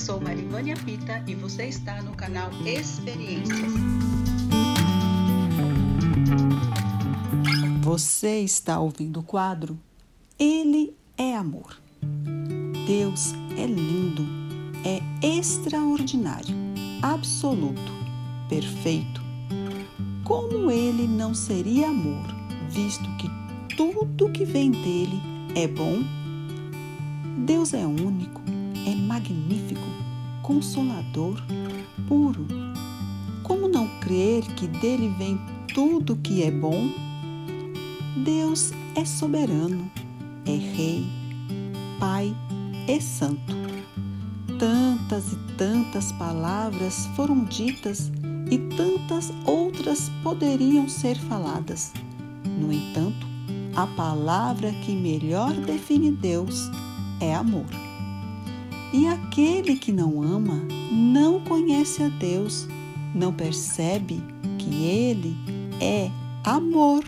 sou Marivânia Pita e você está no canal Experiências. Você está ouvindo o quadro Ele é Amor. Deus é lindo, é extraordinário, absoluto, perfeito. Como ele não seria amor, visto que tudo que vem dele é bom? Deus é único, é magnífico, consolador, puro. Como não crer que dele vem tudo que é bom? Deus é soberano, é rei, pai e santo. Tantas e tantas palavras foram ditas e tantas outras poderiam ser faladas. No entanto, a palavra que melhor define Deus é amor. E aquele que não ama não conhece a Deus, não percebe que Ele é amor.